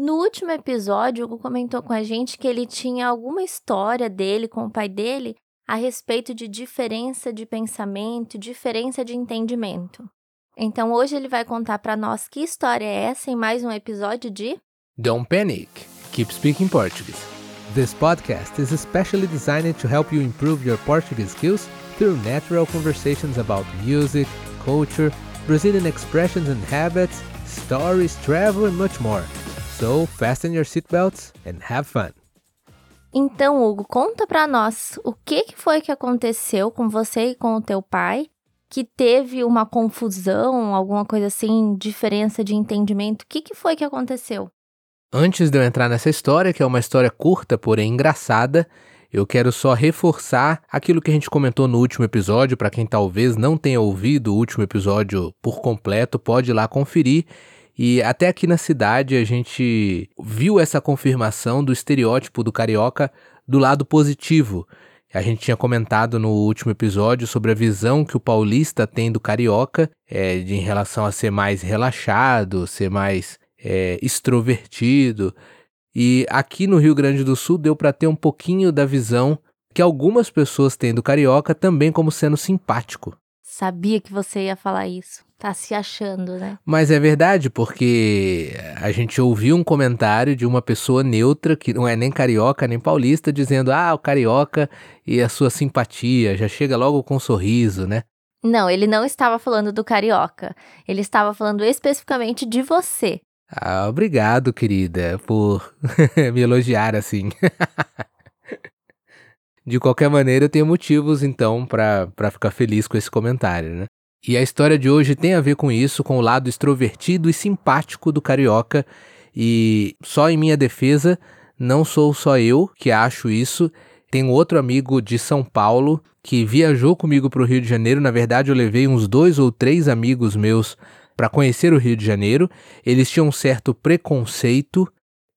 No último episódio, Hugo comentou com a gente que ele tinha alguma história dele com o pai dele a respeito de diferença de pensamento, diferença de entendimento. Então hoje ele vai contar para nós que história é essa em mais um episódio de Don't Panic, Keep Speaking Portuguese. This podcast is especially designed to help you improve your Portuguese skills through natural conversations about music, culture, Brazilian expressions and habits, stories, travel and much more. So, fasten your seatbelts and have fun. Então, Hugo, conta para nós o que, que foi que aconteceu com você e com o teu pai que teve uma confusão, alguma coisa assim, diferença de entendimento. O que, que foi que aconteceu? Antes de eu entrar nessa história, que é uma história curta, porém engraçada, eu quero só reforçar aquilo que a gente comentou no último episódio. Para quem talvez não tenha ouvido o último episódio por completo, pode ir lá conferir. E até aqui na cidade a gente viu essa confirmação do estereótipo do carioca do lado positivo. A gente tinha comentado no último episódio sobre a visão que o paulista tem do carioca, é, de, em relação a ser mais relaxado, ser mais é, extrovertido. E aqui no Rio Grande do Sul deu para ter um pouquinho da visão que algumas pessoas têm do carioca também como sendo simpático. Sabia que você ia falar isso. Tá se achando, né? Mas é verdade, porque a gente ouviu um comentário de uma pessoa neutra, que não é nem carioca nem paulista, dizendo: ah, o carioca e a sua simpatia, já chega logo com um sorriso, né? Não, ele não estava falando do carioca. Ele estava falando especificamente de você. Ah, obrigado, querida, por me elogiar assim. de qualquer maneira, eu tenho motivos então para ficar feliz com esse comentário, né? E a história de hoje tem a ver com isso, com o lado extrovertido e simpático do carioca. E só em minha defesa, não sou só eu que acho isso. Tem outro amigo de São Paulo que viajou comigo para o Rio de Janeiro. Na verdade, eu levei uns dois ou três amigos meus para conhecer o Rio de Janeiro. Eles tinham um certo preconceito,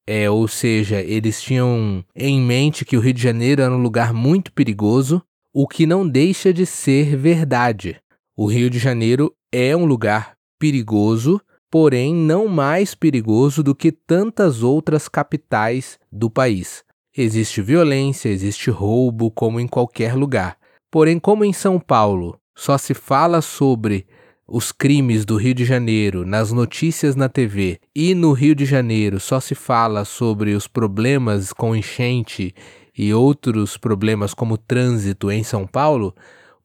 é, ou seja, eles tinham em mente que o Rio de Janeiro era um lugar muito perigoso, o que não deixa de ser verdade. O Rio de Janeiro é um lugar perigoso, porém não mais perigoso do que tantas outras capitais do país. Existe violência, existe roubo, como em qualquer lugar. Porém, como em São Paulo só se fala sobre os crimes do Rio de Janeiro nas notícias na TV e no Rio de Janeiro só se fala sobre os problemas com enchente e outros problemas como trânsito em São Paulo,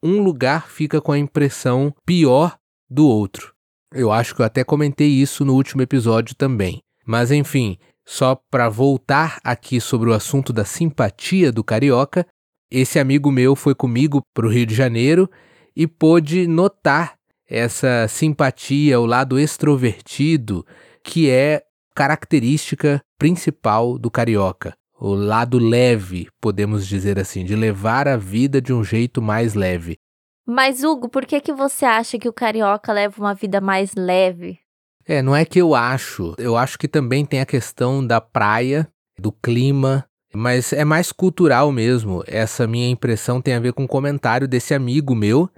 um lugar fica com a impressão pior do outro. Eu acho que eu até comentei isso no último episódio também. Mas enfim, só para voltar aqui sobre o assunto da simpatia do carioca, esse amigo meu foi comigo para o Rio de Janeiro e pôde notar essa simpatia, o lado extrovertido, que é característica principal do carioca o lado leve, podemos dizer assim, de levar a vida de um jeito mais leve. Mas Hugo, por que que você acha que o carioca leva uma vida mais leve? É, não é que eu acho. Eu acho que também tem a questão da praia, do clima, mas é mais cultural mesmo. Essa minha impressão tem a ver com um comentário desse amigo meu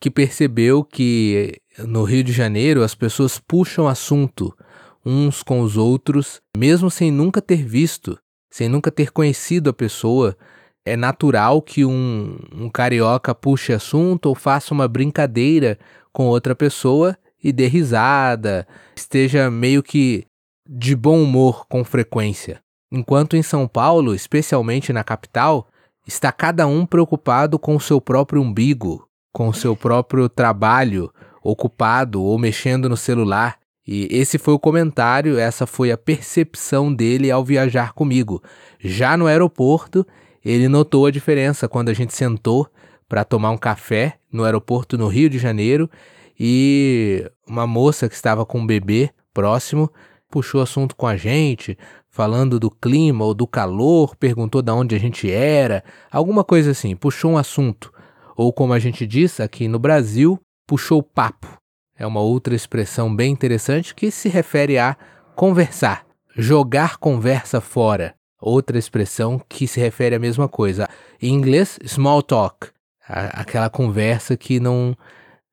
que percebeu que no Rio de Janeiro as pessoas puxam assunto uns com os outros, mesmo sem nunca ter visto sem nunca ter conhecido a pessoa, é natural que um, um carioca puxe assunto ou faça uma brincadeira com outra pessoa e dê risada, esteja meio que de bom humor com frequência. Enquanto em São Paulo, especialmente na capital, está cada um preocupado com o seu próprio umbigo, com o seu próprio trabalho, ocupado ou mexendo no celular, e esse foi o comentário, essa foi a percepção dele ao viajar comigo. Já no aeroporto, ele notou a diferença quando a gente sentou para tomar um café no aeroporto no Rio de Janeiro e uma moça que estava com um bebê próximo puxou assunto com a gente, falando do clima ou do calor, perguntou de onde a gente era, alguma coisa assim, puxou um assunto. Ou como a gente diz aqui no Brasil, puxou papo é uma outra expressão bem interessante que se refere a conversar, jogar conversa fora. Outra expressão que se refere à mesma coisa. Em inglês, small talk, aquela conversa que não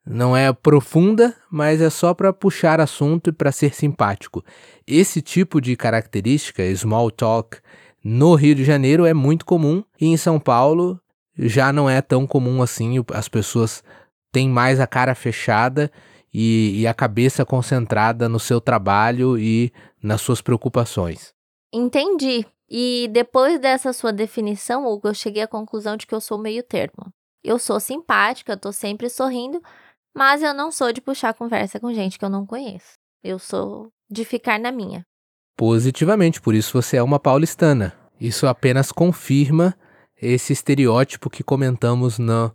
não é profunda, mas é só para puxar assunto e para ser simpático. Esse tipo de característica, small talk, no Rio de Janeiro é muito comum e em São Paulo já não é tão comum assim. As pessoas têm mais a cara fechada e, e a cabeça concentrada no seu trabalho e nas suas preocupações. Entendi. E depois dessa sua definição, Hugo, eu cheguei à conclusão de que eu sou meio termo. Eu sou simpática, tô sempre sorrindo, mas eu não sou de puxar conversa com gente que eu não conheço. Eu sou de ficar na minha. Positivamente, por isso você é uma paulistana. Isso apenas confirma esse estereótipo que comentamos no,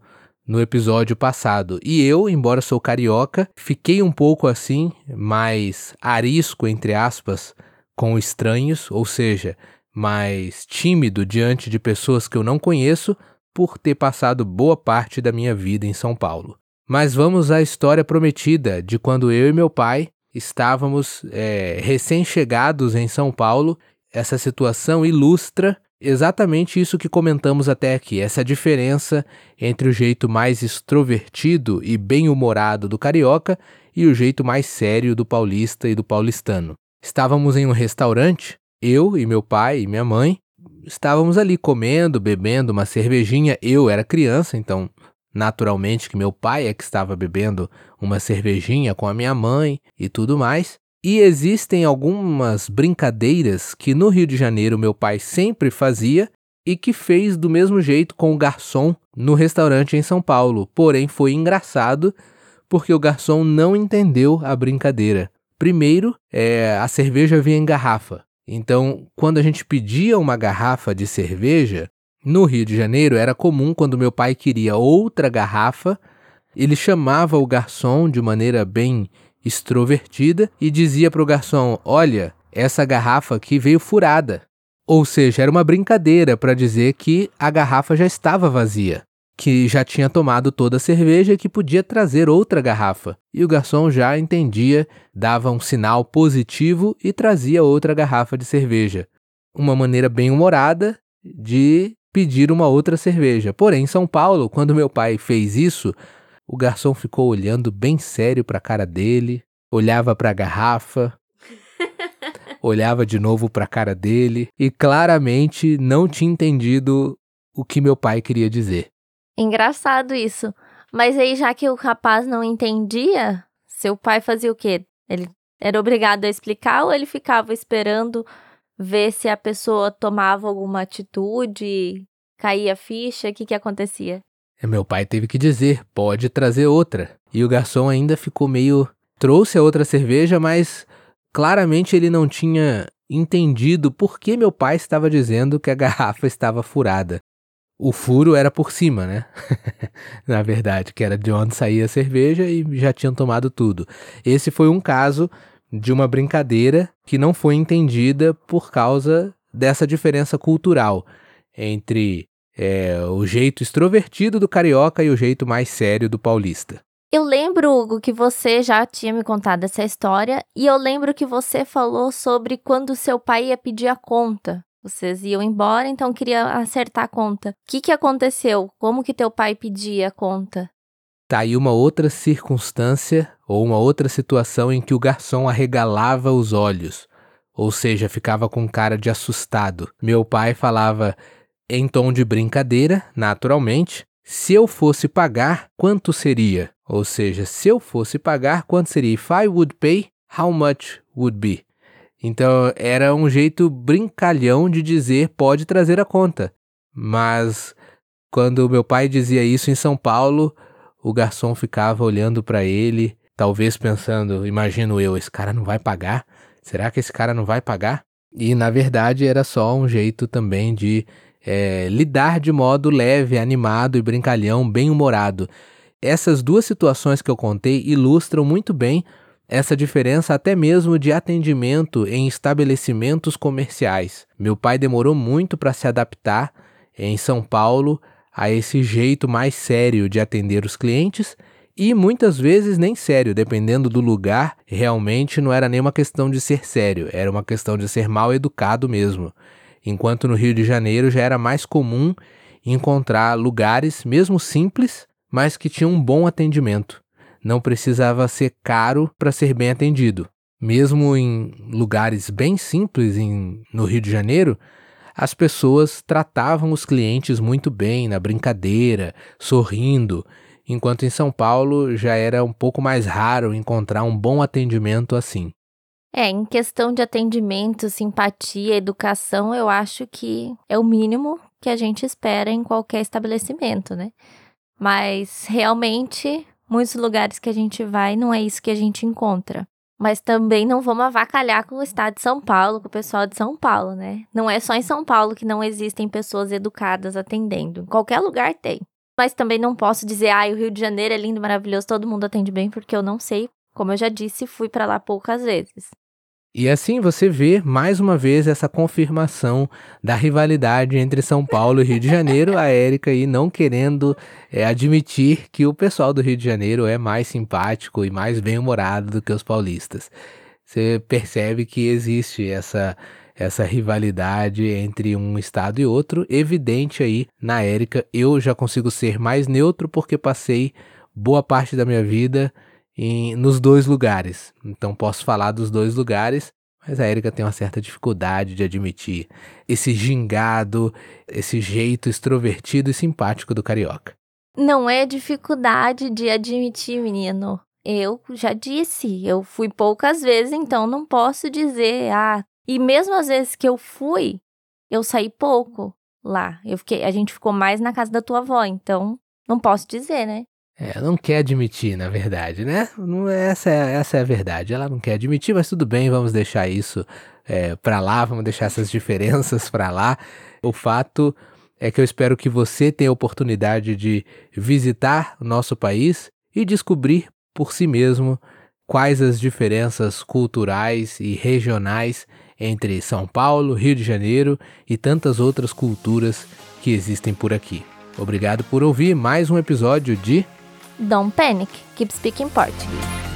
no episódio passado. E eu, embora sou carioca, fiquei um pouco assim, mais arisco, entre aspas, com estranhos, ou seja, mais tímido diante de pessoas que eu não conheço por ter passado boa parte da minha vida em São Paulo. Mas vamos à história prometida de quando eu e meu pai estávamos é, recém-chegados em São Paulo. Essa situação ilustra exatamente isso que comentamos até aqui, essa diferença entre o jeito mais extrovertido e bem-humorado do carioca e o jeito mais sério do paulista e do paulistano. Estávamos em um restaurante eu e meu pai e minha mãe estávamos ali comendo, bebendo uma cervejinha. Eu era criança, então naturalmente que meu pai é que estava bebendo uma cervejinha com a minha mãe e tudo mais. E existem algumas brincadeiras que no Rio de Janeiro meu pai sempre fazia e que fez do mesmo jeito com o garçom no restaurante em São Paulo. Porém, foi engraçado porque o garçom não entendeu a brincadeira. Primeiro, é, a cerveja vinha em garrafa. Então, quando a gente pedia uma garrafa de cerveja, no Rio de Janeiro era comum quando meu pai queria outra garrafa, ele chamava o garçom de maneira bem extrovertida e dizia para o garçom: Olha, essa garrafa aqui veio furada. Ou seja, era uma brincadeira para dizer que a garrafa já estava vazia que já tinha tomado toda a cerveja e que podia trazer outra garrafa. E o garçom já entendia, dava um sinal positivo e trazia outra garrafa de cerveja. Uma maneira bem humorada de pedir uma outra cerveja. Porém, em São Paulo, quando meu pai fez isso, o garçom ficou olhando bem sério para a cara dele, olhava para a garrafa, olhava de novo para a cara dele e claramente não tinha entendido o que meu pai queria dizer. Engraçado isso. Mas aí, já que o rapaz não entendia, seu pai fazia o quê? Ele era obrigado a explicar ou ele ficava esperando ver se a pessoa tomava alguma atitude, caía a ficha, o que, que acontecia? Meu pai teve que dizer, pode trazer outra. E o garçom ainda ficou meio. trouxe a outra cerveja, mas claramente ele não tinha entendido por que meu pai estava dizendo que a garrafa estava furada o furo era por cima, né? Na verdade, que era de onde saía a cerveja e já tinham tomado tudo. Esse foi um caso de uma brincadeira que não foi entendida por causa dessa diferença cultural entre é, o jeito extrovertido do carioca e o jeito mais sério do paulista. Eu lembro, Hugo, que você já tinha me contado essa história e eu lembro que você falou sobre quando seu pai ia pedir a conta. Vocês iam embora, então queria acertar a conta. O que, que aconteceu? Como que teu pai pedia a conta? Tá aí uma outra circunstância ou uma outra situação em que o garçom arregalava os olhos, ou seja, ficava com cara de assustado. Meu pai falava em tom de brincadeira, naturalmente, se eu fosse pagar, quanto seria? Ou seja, se eu fosse pagar, quanto seria? If I would pay, how much would be? Então era um jeito brincalhão de dizer pode trazer a conta. Mas quando meu pai dizia isso em São Paulo, o garçom ficava olhando para ele, talvez pensando, imagino eu, esse cara não vai pagar? Será que esse cara não vai pagar? E na verdade era só um jeito também de é, lidar de modo leve, animado e brincalhão, bem humorado. Essas duas situações que eu contei ilustram muito bem essa diferença até mesmo de atendimento em estabelecimentos comerciais. Meu pai demorou muito para se adaptar em São Paulo a esse jeito mais sério de atender os clientes e muitas vezes nem sério, dependendo do lugar, realmente não era nem uma questão de ser sério, era uma questão de ser mal educado mesmo. Enquanto no Rio de Janeiro já era mais comum encontrar lugares, mesmo simples, mas que tinham um bom atendimento. não precisava ser caro para ser bem atendido. Mesmo em lugares bem simples em, no Rio de Janeiro, as pessoas tratavam os clientes muito bem, na brincadeira, sorrindo, enquanto em São Paulo já era um pouco mais raro encontrar um bom atendimento assim. É, em questão de atendimento, simpatia, educação, eu acho que é o mínimo que a gente espera em qualquer estabelecimento, né? Mas realmente, muitos lugares que a gente vai não é isso que a gente encontra. Mas também não vamos avacalhar com o estado de São Paulo, com o pessoal de São Paulo, né? Não é só em São Paulo que não existem pessoas educadas atendendo. Em qualquer lugar tem. Mas também não posso dizer, ah, o Rio de Janeiro é lindo, maravilhoso, todo mundo atende bem, porque eu não sei. Como eu já disse, fui para lá poucas vezes. E assim você vê mais uma vez essa confirmação da rivalidade entre São Paulo e Rio de Janeiro, a Érica aí não querendo é, admitir que o pessoal do Rio de Janeiro é mais simpático e mais bem-humorado do que os paulistas. Você percebe que existe essa essa rivalidade entre um estado e outro, evidente aí na Érica. Eu já consigo ser mais neutro porque passei boa parte da minha vida em, nos dois lugares. Então posso falar dos dois lugares, mas a Erika tem uma certa dificuldade de admitir esse gingado, esse jeito extrovertido e simpático do carioca. Não é dificuldade de admitir, menino. Eu já disse, eu fui poucas vezes, então não posso dizer, ah, e mesmo às vezes que eu fui, eu saí pouco lá. Eu fiquei, a gente ficou mais na casa da tua avó, então não posso dizer, né? É, não quer admitir, na verdade, né? Não, essa, é, essa é a verdade. Ela não quer admitir, mas tudo bem, vamos deixar isso é, para lá, vamos deixar essas diferenças para lá. O fato é que eu espero que você tenha a oportunidade de visitar o nosso país e descobrir por si mesmo quais as diferenças culturais e regionais entre São Paulo, Rio de Janeiro e tantas outras culturas que existem por aqui. Obrigado por ouvir mais um episódio de Don't panic, keep speaking Portuguese.